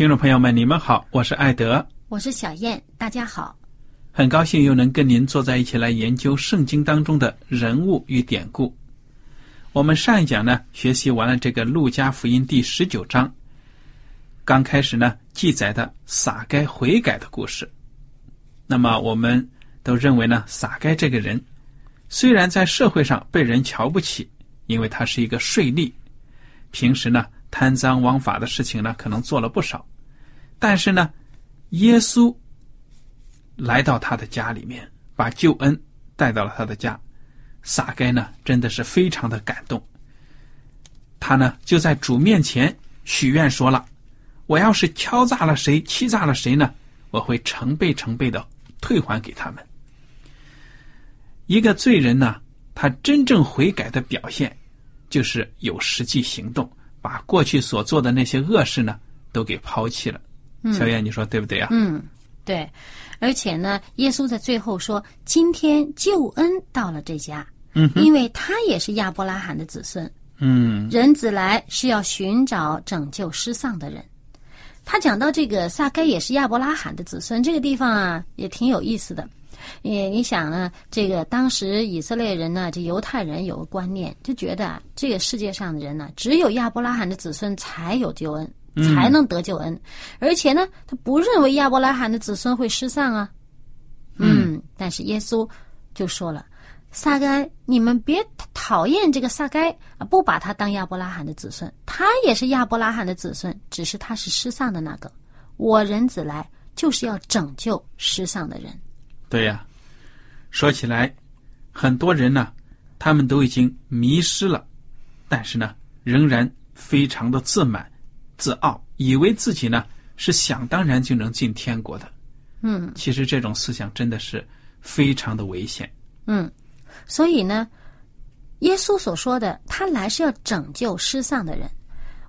听众朋友们，你们好，我是艾德，我是小燕，大家好。很高兴又能跟您坐在一起来研究圣经当中的人物与典故。我们上一讲呢，学习完了这个路加福音第十九章，刚开始呢记载的撒该悔改的故事。那么我们都认为呢，撒该这个人虽然在社会上被人瞧不起，因为他是一个税吏，平时呢贪赃枉法的事情呢可能做了不少。但是呢，耶稣来到他的家里面，把救恩带到了他的家。撒该呢，真的是非常的感动。他呢，就在主面前许愿说了：“我要是敲诈了谁，欺诈了谁呢，我会成倍成倍的退还给他们。”一个罪人呢，他真正悔改的表现，就是有实际行动，把过去所做的那些恶事呢，都给抛弃了。小燕，你说对不对啊？嗯，对。而且呢，耶稣在最后说：“今天救恩到了这家，嗯，因为他也是亚伯拉罕的子孙。嗯，人子来是要寻找拯救失丧的人。”他讲到这个撒该也是亚伯拉罕的子孙，这个地方啊也挺有意思的。也你想呢，这个当时以色列人呢，这犹太人有个观念，就觉得啊，这个世界上的人呢，只有亚伯拉罕的子孙才有救恩。才能得救恩，而且呢，他不认为亚伯拉罕的子孙会失丧啊。嗯，但是耶稣就说了：“撒该，你们别讨厌这个撒该啊，不把他当亚伯拉罕的子孙，他也是亚伯拉罕的子孙，只是他是失丧的那个。我人子来就是要拯救失丧的人。”对呀，说起来，很多人呢，他们都已经迷失了，但是呢，仍然非常的自满。自傲，以为自己呢是想当然就能进天国的，嗯，其实这种思想真的是非常的危险，嗯，所以呢，耶稣所说的他来是要拯救失丧的人，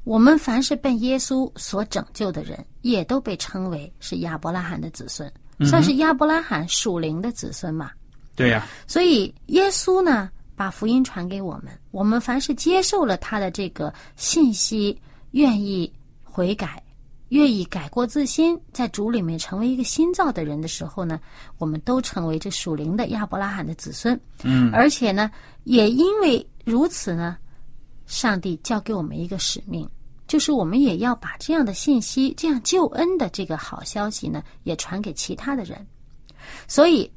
我们凡是被耶稣所拯救的人，也都被称为是亚伯拉罕的子孙，算是亚伯拉罕属灵的子孙嘛，对呀，所以耶稣呢把福音传给我们，我们凡是接受了他的这个信息，愿意。悔改，愿意改过自新，在主里面成为一个新造的人的时候呢，我们都成为这属灵的亚伯拉罕的子孙。嗯，而且呢，也因为如此呢，上帝交给我们一个使命，就是我们也要把这样的信息、这样救恩的这个好消息呢，也传给其他的人。所以，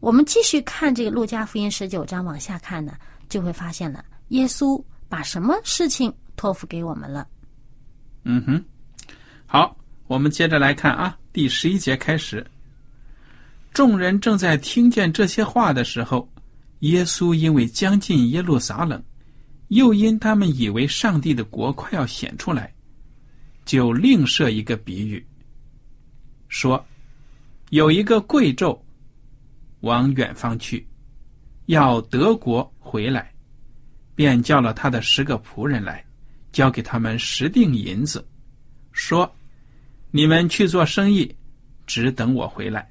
我们继续看这个路加福音十九章往下看呢，就会发现了耶稣把什么事情托付给我们了。嗯哼，好，我们接着来看啊，第十一节开始。众人正在听见这些话的时候，耶稣因为将近耶路撒冷，又因他们以为上帝的国快要显出来，就另设一个比喻，说有一个贵胄往远方去，要德国回来，便叫了他的十个仆人来，交给他们十锭银子，说：“你们去做生意，只等我回来。”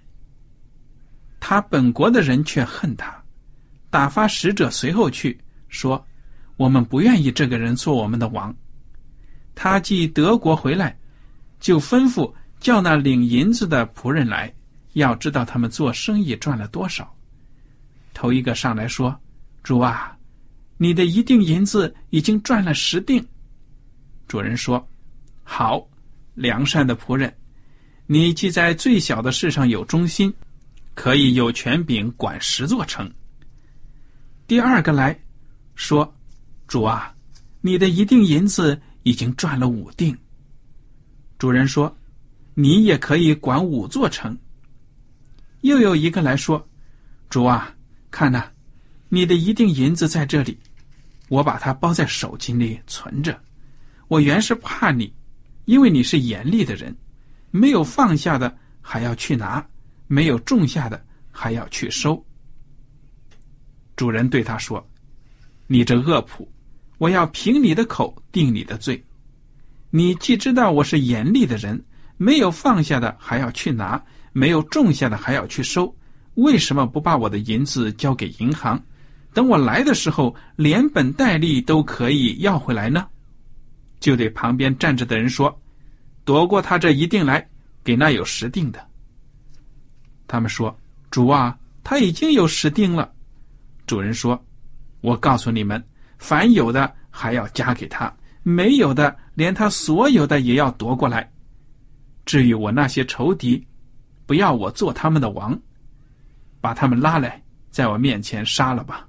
他本国的人却恨他，打发使者随后去，说：“我们不愿意这个人做我们的王。”他既德国回来，就吩咐叫那领银子的仆人来，要知道他们做生意赚了多少。头一个上来说：“主啊，你的一锭银子已经赚了十锭。”主人说：“好，良善的仆人，你既在最小的事上有忠心。”可以有权柄管十座城。第二个来说：“主啊，你的一锭银子已经赚了五锭。”主人说：“你也可以管五座城。”又有一个来说：“主啊，看呐，你的一锭银子在这里，我把它包在手巾里存着。我原是怕你，因为你是严厉的人，没有放下的还要去拿。”没有种下的还要去收。主人对他说：“你这恶仆，我要凭你的口定你的罪。你既知道我是严厉的人，没有放下的还要去拿，没有种下的还要去收，为什么不把我的银子交给银行，等我来的时候连本带利都可以要回来呢？”就对旁边站着的人说：“夺过他这一锭来，给那有十锭的。”他们说：“主啊，他已经有十锭了。”主人说：“我告诉你们，凡有的还要加给他，没有的连他所有的也要夺过来。至于我那些仇敌，不要我做他们的王，把他们拉来，在我面前杀了吧。”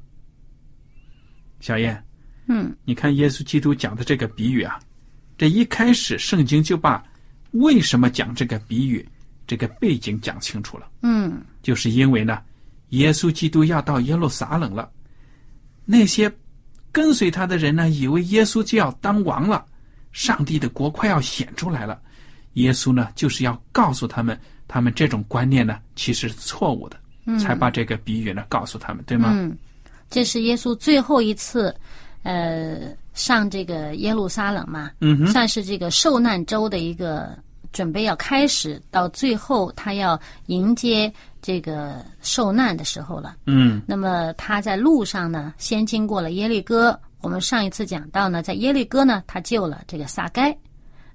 小燕，嗯，你看耶稣基督讲的这个比喻啊，这一开始圣经就把为什么讲这个比喻。这个背景讲清楚了，嗯，就是因为呢，耶稣基督要到耶路撒冷了，那些跟随他的人呢，以为耶稣就要当王了，上帝的国快要显出来了，耶稣呢，就是要告诉他们，他们这种观念呢，其实是错误的，才把这个比喻呢告诉他们，对吗？嗯，这是耶稣最后一次，呃，上这个耶路撒冷嘛，算是这个受难周的一个。准备要开始，到最后他要迎接这个受难的时候了。嗯，那么他在路上呢，先经过了耶利哥。我们上一次讲到呢，在耶利哥呢，他救了这个撒该。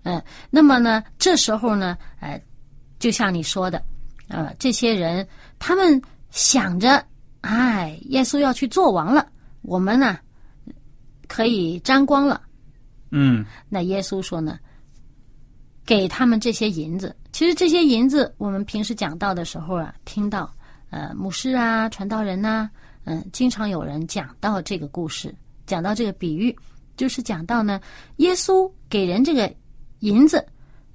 嗯，那么呢，这时候呢，呃，就像你说的，呃，这些人他们想着，哎，耶稣要去做王了，我们呢可以沾光了。嗯，那耶稣说呢？给他们这些银子，其实这些银子，我们平时讲到的时候啊，听到，呃，牧师啊、传道人呐，嗯，经常有人讲到这个故事，讲到这个比喻，就是讲到呢，耶稣给人这个银子，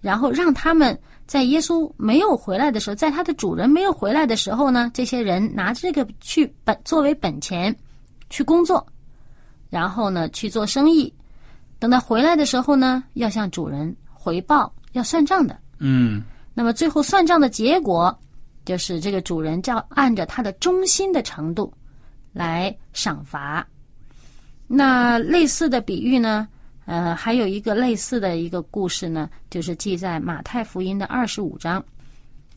然后让他们在耶稣没有回来的时候，在他的主人没有回来的时候呢，这些人拿这个去本作为本钱去工作，然后呢去做生意，等他回来的时候呢，要向主人。回报要算账的，嗯，那么最后算账的结果，就是这个主人照按着他的忠心的程度来赏罚。那类似的比喻呢，呃，还有一个类似的一个故事呢，就是记在马太福音的二十五章，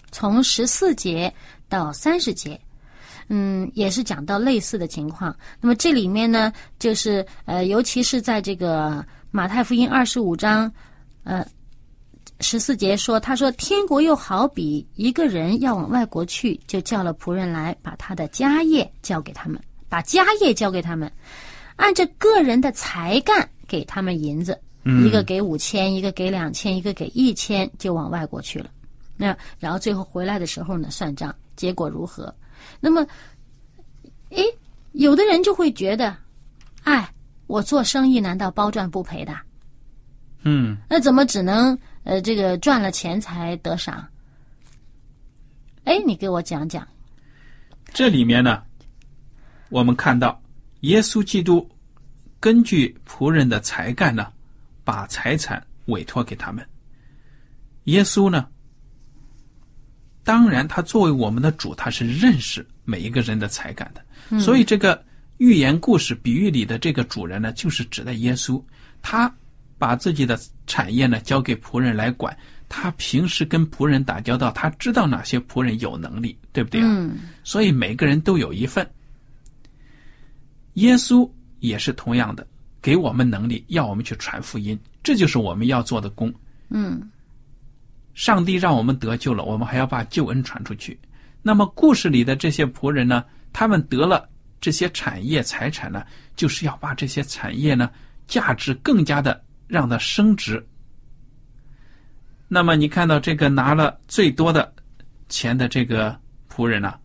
从十四节到三十节，嗯，也是讲到类似的情况。那么这里面呢，就是呃，尤其是在这个马太福音二十五章，呃。十四节说：“他说，天国又好比一个人要往外国去，就叫了仆人来，把他的家业交给他们，把家业交给他们，按着个人的才干给他们银子，一个给五千，一个给两千，一个给一千，就往外国去了。那然后最后回来的时候呢，算账，结果如何？那么，诶，有的人就会觉得，哎，我做生意难道包赚不赔的？嗯，那怎么只能？”呃，这个赚了钱才得赏。哎，你给我讲讲。这里面呢，我们看到耶稣基督根据仆人的才干呢，把财产委托给他们。耶稣呢，当然他作为我们的主，他是认识每一个人的才干的，所以这个寓言故事比喻里的这个主人呢，就是指的耶稣。他把自己的产业呢交给仆人来管，他平时跟仆人打交道，他知道哪些仆人有能力，对不对啊？嗯所以每个人都有一份。耶稣也是同样的，给我们能力，要我们去传福音，这就是我们要做的工。嗯上帝让我们得救了，我们还要把救恩传出去。那么故事里的这些仆人呢，他们得了这些产业财产呢，就是要把这些产业呢价值更加的让它升值。那么你看到这个拿了最多的钱的这个仆人呢、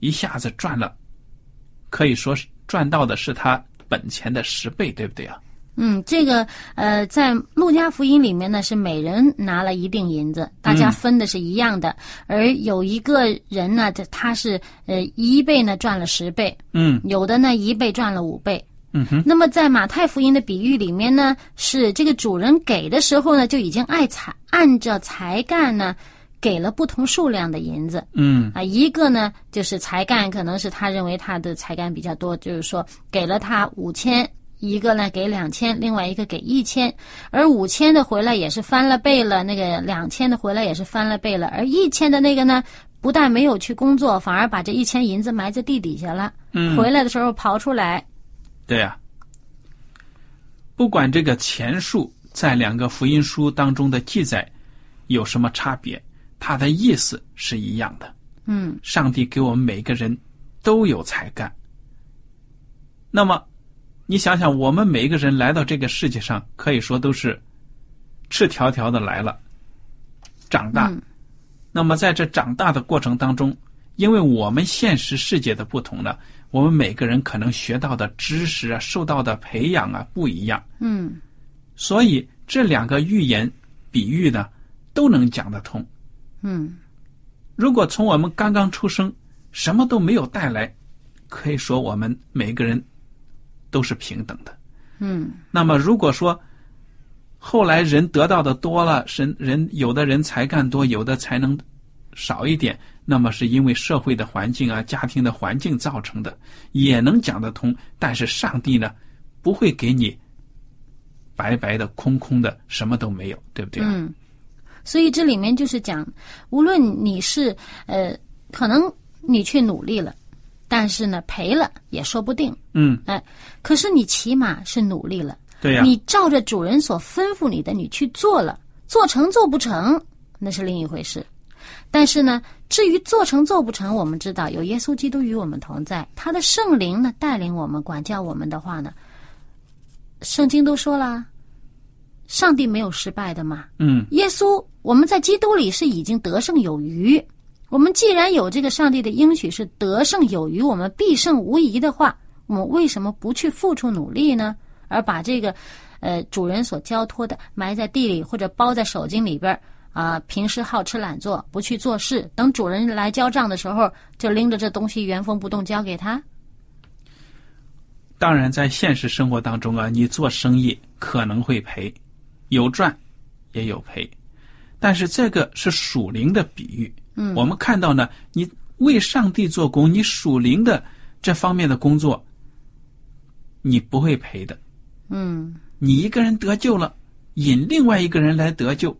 一下子赚了，可以说是赚到的是他本钱的十倍，对不对啊？嗯，这个呃，在路加福音里面呢，是每人拿了一锭银子，大家分的是一样的。而有一个人呢，这他是呃一倍呢赚了十倍，嗯有的呢一倍赚了五倍。嗯哼，那么在马太福音的比喻里面呢，是这个主人给的时候呢，就已经按才按照才干呢，给了不同数量的银子。嗯啊，一个呢就是才干，可能是他认为他的才干比较多，就是说给了他五千；一个呢给两千，另外一个给一千。而五千的回来也是翻了倍了，那个两千的回来也是翻了倍了，而一千的那个呢，不但没有去工作，反而把这一千银子埋在地底下了。嗯，回来的时候刨出来，对呀、不管这个钱数在两个福音书当中的记载有什么差别，它的意思是一样的。嗯上帝给我们每个人都有才干。那么，你想想，我们每一个人来到这个世界上，可以说都是赤条条的来了，长大。嗯那么在这长大的过程当中，因为我们现实世界的不同呢，我们每个人可能学到的知识啊、受到的培养啊不一样，嗯所以这两个寓言比喻呢都能讲得通。嗯如果从我们刚刚出生，什么都没有带来，可以说我们每个人都是平等的。嗯那么如果说后来人得到的多了，人人有的人才干多，有的才能少一点，那么是因为社会的环境啊、家庭的环境造成的，也能讲得通。但是上帝呢，不会给你白白的、空空的，什么都没有，对不对啊？嗯，所以这里面就是讲，无论你是呃，可能你去努力了，但是呢赔了也说不定，嗯，哎，可是你起码是努力了，对呀、你照着主人所吩咐你的，你去做了，做成做不成那是另一回事。但是呢，至于做成做不成，我们知道有耶稣基督与我们同在，他的圣灵呢带领我们、管教我们的话呢，圣经都说了，上帝没有失败的嘛。嗯，耶稣，我们在基督里是已经得胜有余。我们既然有这个上帝的应许是得胜有余，我们必胜无疑的话，我们为什么不去付出努力呢？而把这个，呃，主人所交托的埋在地里或者包在手巾里边啊、平时好吃懒做，不去做事，等主人来交账的时候，就拎着这东西原封不动交给他。当然，在现实生活当中啊，你做生意可能会赔，有赚也有赔，但是这个是属灵的比喻。嗯我们看到呢，你为上帝做工，你属灵的这方面的工作，你不会赔的。嗯你一个人得救了，引另外一个人来得救，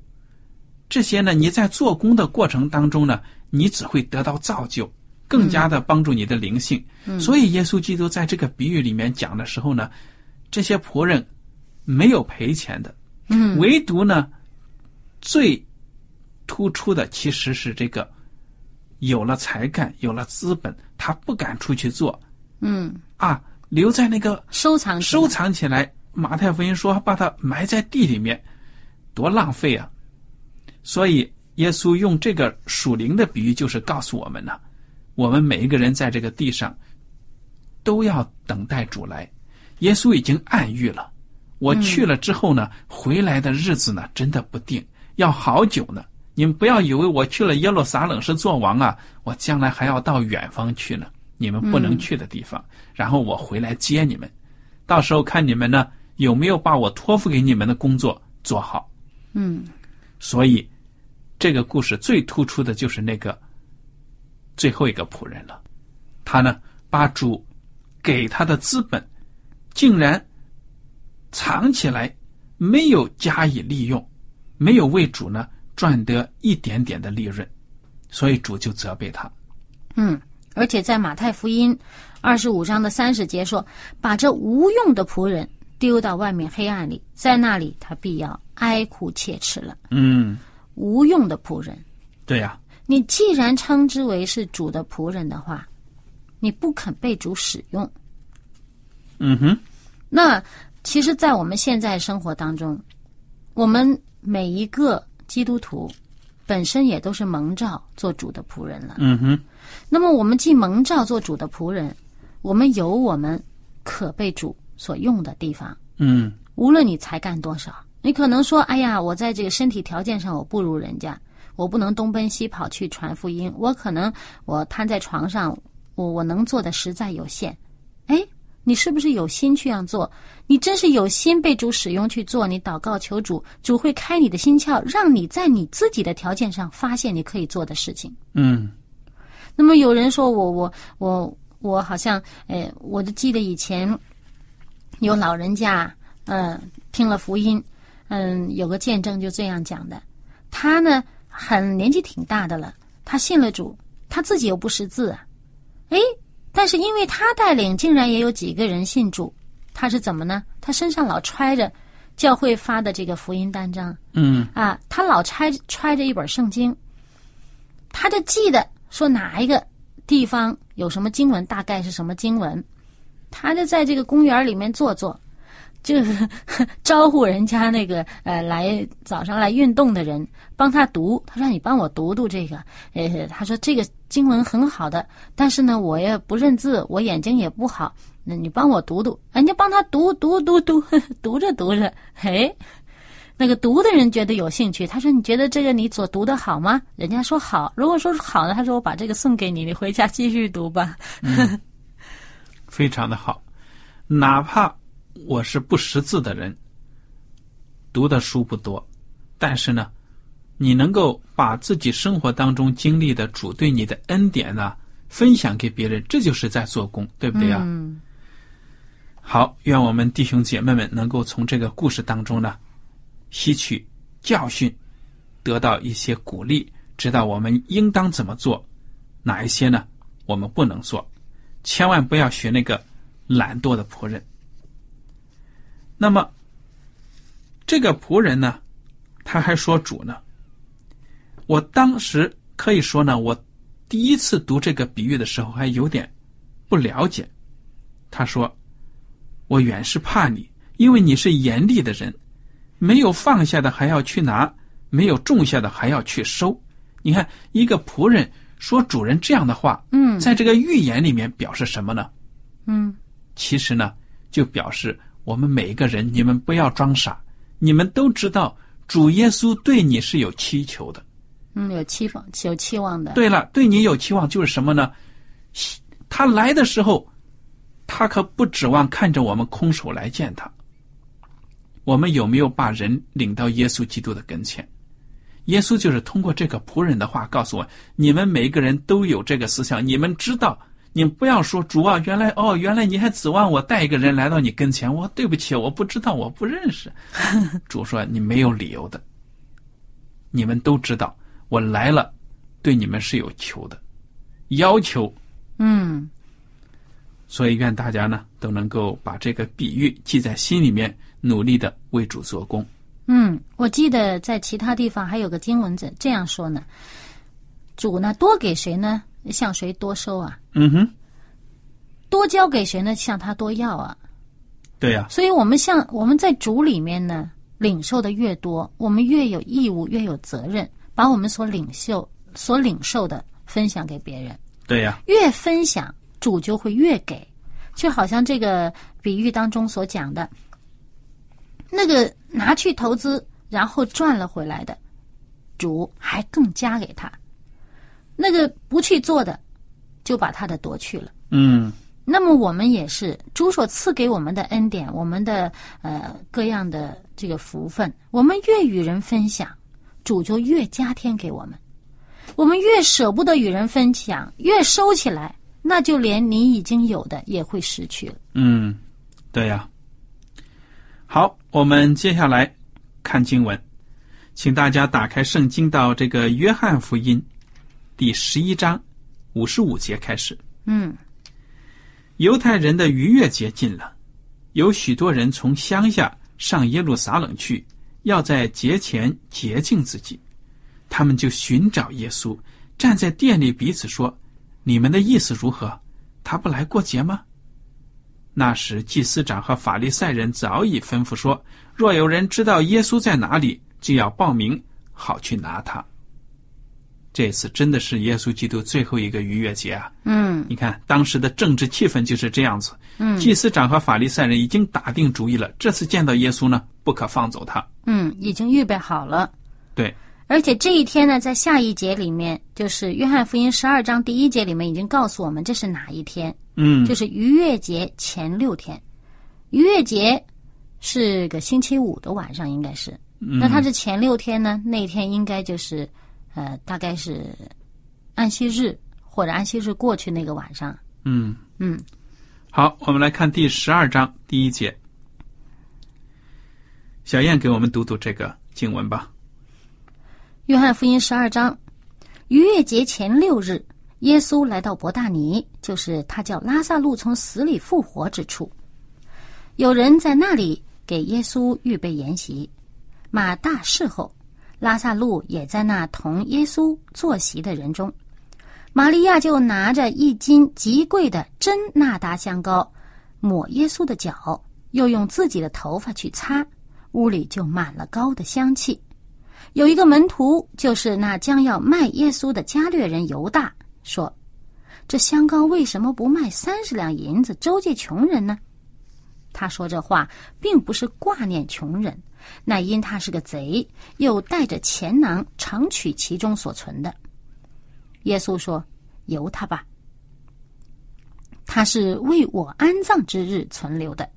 这些呢，你在做工的过程当中呢，你只会得到造就，更加的帮助你的灵性。所以，耶稣基督在这个比喻里面讲的时候呢，这些仆人没有赔钱的，嗯唯独呢，最突出的其实是这个有了才干，有了资本，他不敢出去做嗯，啊，留在那个收藏收藏起来。马太福音说把它埋在地里面，多浪费啊！所以耶稣用这个属灵的比喻，就是告诉我们呢，我们每一个人在这个地上都要等待主来。耶稣已经暗喻了，我去了之后呢，回来的日子呢，真的不定，要好久呢。你们不要以为我去了耶路撒冷是做王啊，我将来还要到远方去呢，你们不能去的地方，然后我回来接你们，到时候看你们呢有没有把我托付给你们的工作做好。嗯所以，这个故事最突出的就是那个最后一个仆人了。他呢，把主给他的资本，竟然藏起来，没有加以利用，没有为主呢赚得一点点的利润，所以主就责备他。嗯，而且在马太福音二十五章的三十节说：“把这无用的仆人丢到外面黑暗里，在那里他必要哀哭切齿了。嗯，”无用的仆人，对呀、你既然称之为是主的仆人的话，你不肯被主使用，嗯哼，那其实，在我们现在生活当中，我们每一个基督徒本身也都是蒙召做主的仆人了。嗯哼，那么，我们既蒙召做主的仆人，我们有我们可被主所用的地方。嗯无论你才干多少，你可能说：“哎呀，我在这个身体条件上我不如人家，我不能东奔西跑去传福音，我可能我瘫在床上，我我能做的实在有限。”哎，你是不是有心去这样做？你真是有心被主使用去做，你祷告求主，主会开你的心窍，让你在你自己的条件上发现你可以做的事情。嗯那么有人说我我我我好像，哎，我就记得以前有老人家，嗯、听了福音，嗯，有个见证就这样讲的，他呢很年纪挺大的了，他信了主，他自己又不识字啊，哎，但是因为他带领，竟然也有几个人信主，他是怎么呢？他身上老揣着教会发的这个福音单张，嗯啊，他老揣揣着一本圣经，他就记得说哪一个地方有什么经文，大概是什么经文，他就在这个公园里面坐坐，就招呼人家那个呃来早上来运动的人帮他读。他说：“你帮我读读这个。”呃，他说这个经文很好的，但是呢，我也不认字，我眼睛也不好，那你帮我读读。人家帮他读读读读，读着读着，嘿。那个读的人觉得有兴趣，他说：“你觉得这个你所读的好吗？”人家说好。如果说是好呢，他说：“我把这个送给你，你回家继续读吧。非常的好。哪怕我是不识字的人，读的书不多，但是呢，你能够把自己生活当中经历的主对你的恩典呢、分享给别人，这就是在做工，对不对啊？嗯好，愿我们弟兄姐妹们能够从这个故事当中呢，吸取教训，得到一些鼓励，知道我们应当怎么做，哪一些呢我们不能做，千万不要学那个懒惰的仆人。那么，这个仆人呢，他还说主呢，我当时可以说呢，我第一次读这个比喻的时候还有点不了解。他说。我原是怕你，因为你是严厉的人，没有放下的还要去拿，没有种下的还要去收。你看，一个仆人说主人这样的话，嗯在这个寓言里面表示什么呢？嗯其实呢，就表示我们每一个人，你们不要装傻，你们都知道主耶稣对你是有祈求的。嗯，有期望，有期望的。对了，对你有期望就是什么呢？他来的时候，他可不指望看着我们空手来见他。我们有没有把人领到耶稣基督的跟前？耶稣就是通过这个仆人的话告诉我：你们每一个人都有这个思想，你们知道，你不要说主啊，原来哦，原来你还指望我带一个人来到你跟前，我对不起，我不知道，我不认识。主说你没有理由的，你们都知道，我来了，对你们是有求的，要求。嗯所以愿大家呢都能够把这个比喻记在心里面，努力的为主做工。嗯，我记得在其他地方还有个经文这这样说呢：主呢多给谁呢，向谁多收啊；嗯哼，多交给谁呢，向他多要啊。对呀、所以，我们向我们在主里面呢，领受的越多，我们越有义务，越有责任，把我们所领袖、所领受的分享给别人。对呀、越分享，主就会越给，就好像这个比喻当中所讲的，那个拿去投资然后赚了回来的，主还更加给他；那个不去做的，就把他的夺去了。嗯，那么我们也是主所赐给我们的恩典，我们的呃各样的这个福分，我们越与人分享，主就越加添给我们。我们越舍不得与人分享，越收起来，那就连你已经有的也会失去了。嗯，对呀。好，我们接下来看经文，请大家打开圣经到这个约翰福音第十一章五十五节开始。嗯，犹太人的逾越节近了，有许多人从乡下上耶路撒冷去，要在节前洁净自己。他们就寻找耶稣，站在店里彼此说：“你们的意思如何？他不来过节吗？”那时，祭司长和法利赛人早已吩咐说：“若有人知道耶稣在哪里，就要报名，好去拿他。”这次真的是耶稣基督最后一个逾越节啊！嗯你看，当时的政治气氛就是这样子。嗯祭司长和法利赛人已经打定主意了，这次见到耶稣呢，不可放走他。嗯，已经预备好了。对，而且这一天呢，在下一节里面，就是约翰福音十二章第一节里面已经告诉我们这是哪一天，嗯，就是逾越节前六天。逾越节是个星期五的晚上，应该是。嗯那它是前六天呢？那天应该就是，呃，大概是安息日或者安息日过去那个晚上。嗯，嗯，好，我们来看第十二章第一节。小燕给我们读读这个经文吧。约翰福音十二章，逾越节前六日，耶稣来到伯大尼，就是他叫拉萨路从死里复活之处。有人在那里给耶稣预备筵席，马大侍候，拉萨路也在那同耶稣坐席的人中。玛利亚就拿着一斤极贵的真纳达香膏，抹耶稣的脚，又用自己的头发去擦，屋里就满了膏的香气。有一个门徒，就是那将要卖耶稣的加略人犹大，说：“这香膏为什么不卖三十两银子周济穷人呢？”他说这话并不是挂念穷人，乃因他是个贼，又带着钱囊，常取其中所存的。耶稣说：“由他吧，他是为我安葬之日存留的，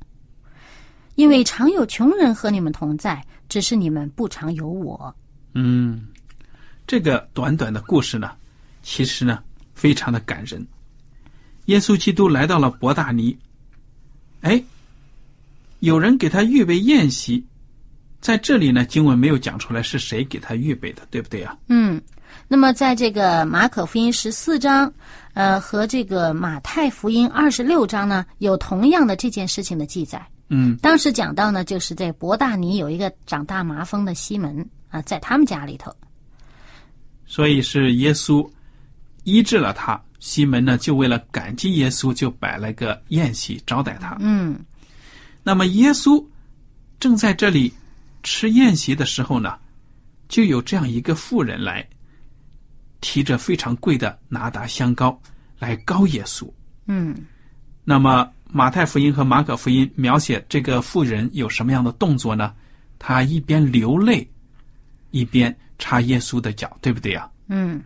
因为常有穷人和你们同在，只是你们不常有我。”嗯，这个短短的故事呢，其实呢非常的感人。耶稣基督来到了伯大尼，哎，有人给他预备宴席，在这里呢，经文没有讲出来是谁给他预备的，对不对啊？嗯，那么在这个马可福音十四章，呃，和这个马太福音二十六章呢，有同样的这件事情的记载。嗯当时讲到呢，就是在伯大尼有一个长大麻风的西门啊，在他们家里头。所以是耶稣医治了他，西门呢就为了感激耶稣，就摆了个宴席招待他。嗯那么耶稣正在这里吃宴席的时候呢，就有这样一个妇人来，提着非常贵的拿达香膏来膏耶稣。嗯那么马太福音和马可福音描写这个妇人有什么样的动作呢？她一边流泪，一边擦耶稣的脚，对不对呀？嗯，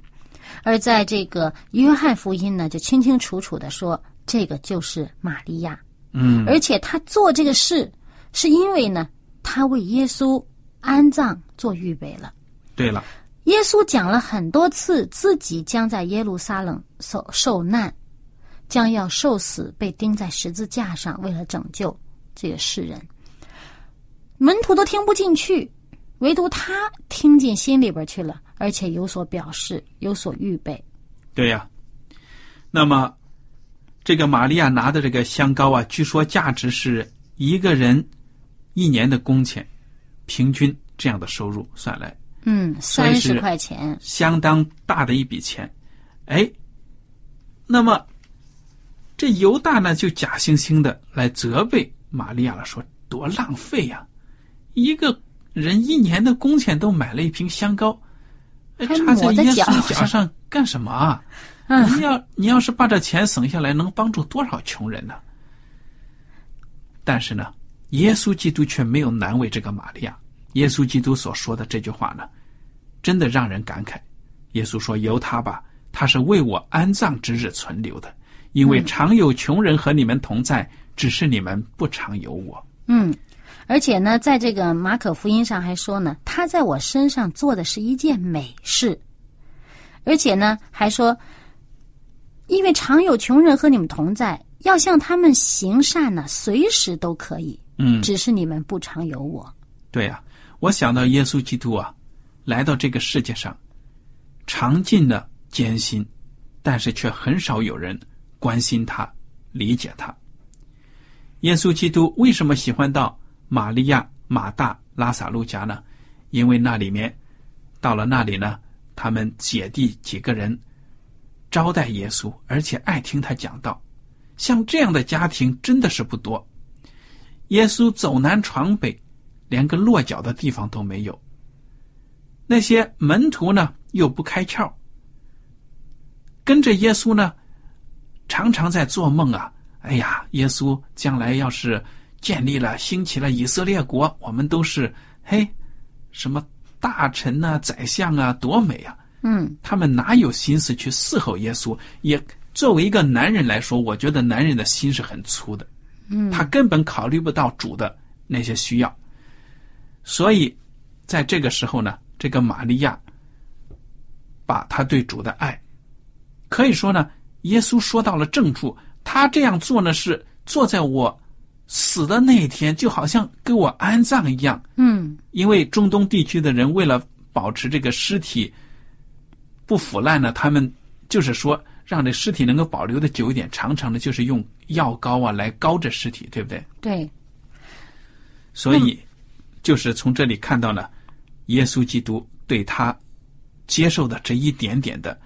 而在这个约翰福音呢，就清清楚楚的说，这个就是玛利亚。嗯而且他做这个事，是因为呢，他为耶稣安葬做预备了。对了，耶稣讲了很多次自己将在耶路撒冷受受难，将要受死，被钉在十字架上，为了拯救这个世人。门徒都听不进去，唯独他听进心里边去了，而且有所表示，有所预备。对呀。那么，这个玛利亚拿的这个香膏啊，据说价值是一个人一年的工钱，平均这样的收入算来，嗯，三十块钱。相当大的一笔钱。哎，那么这犹大呢，就假惺惺的来责备玛利亚了，说多浪费呀、一个人一年的工钱都买了一瓶香膏，插在耶稣脚上干什么啊？嗯你要你要是把这钱省下来，能帮助多少穷人呢？但是呢，耶稣基督却没有难为这个玛利亚。耶稣基督所说的这句话呢，真的让人感慨。耶稣说：“由他吧，他是为我安葬之日存留的，因为常有穷人和你们同在，只是你们不常有我。嗯，而且呢，在这个马可福音上还说呢，他在我身上做的是一件美事，而且呢，还说因为常有穷人和你们同在，要向他们行善呢，随时都可以。嗯，只是你们不常有我。对呀、我想到耶稣基督啊，来到这个世界上，尝尽了艰辛，但是却很少有人关心他、理解他。耶稣基督为什么喜欢到玛利亚、马大、拉萨路家呢？因为那里面，到了那里呢，他们姐弟几个人招待耶稣，而且爱听他讲道。像这样的家庭真的是不多。耶稣走南闯北，连个落脚的地方都没有。那些门徒呢，又不开窍，跟着耶稣呢，常常在做梦啊。哎呀，耶稣将来要是建立了、兴起了以色列国，我们都是嘿，什么大臣呐、宰相啊，多美啊！嗯，他们哪有心思去伺候耶稣？也作为一个男人来说，我觉得男人的心是很粗的。嗯，他根本考虑不到主的那些需要，所以在这个时候呢，这个玛利亚把他对主的爱，可以说呢，耶稣说到了正处。他这样做呢，是坐在我死的那一天，就好像给我安葬一样。嗯，因为中东地区的人为了保持这个尸体不腐烂呢，他们就是说让这尸体能够保留的久一点，常常的就是用药膏啊来膏着尸体，对不对？对，所以就是从这里看到了耶稣基督对他接受的这一点点的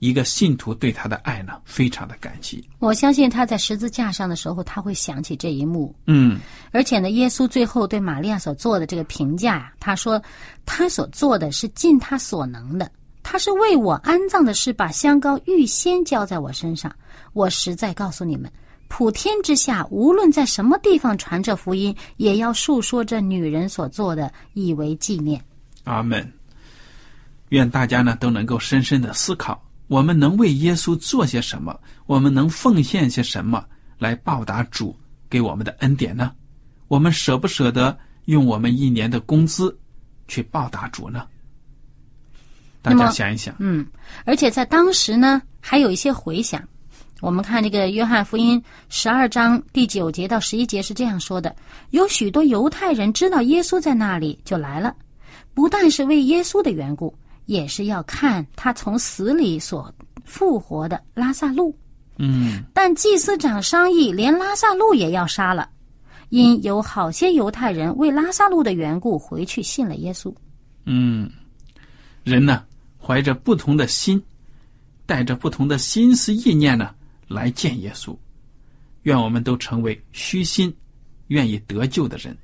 一个信徒对他的爱呢，非常的感激。我相信他在十字架上的时候，他会想起这一幕。嗯而且呢，耶稣最后对玛利亚所做的这个评价呀、他说他所做的是尽他所能的，他是为我安葬的事把香膏预先交在我身上。我实在告诉你们，普天之下无论在什么地方传这福音，也要述说这女人所做的，以为纪念。阿门。愿大家呢都能够深深的思考，我们能为耶稣做些什么？我们能奉献些什么来报答主给我们的恩典呢？我们舍不舍得用我们一年的工资去报答主呢？大家想一想，嗯，而且在当时呢，还有一些回响。我们看这个约翰福音十二章第九节到十一节是这样说的：有许多犹太人知道耶稣在那里，就来了，不但是为耶稣的缘故，也是要看他从死里所复活的拉萨路。嗯。但祭司长商议，连拉萨路也要杀了，因有好些犹太人为拉萨路的缘故回去信了耶稣。嗯，人呢怀着不同的心，带着不同的心思意念呢来见耶稣。愿我们都成为虚心、愿意得救的人。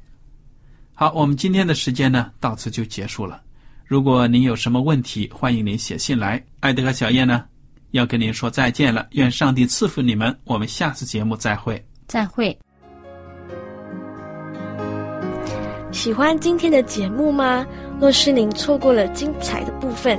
好，我们今天的时间呢到此就结束了。如果您有什么问题，欢迎您写信来。艾德和小燕呢要跟您说再见了，愿上帝赐福你们。我们下次节目再会。再会。喜欢今天的节目吗？若是您错过了精彩的部分，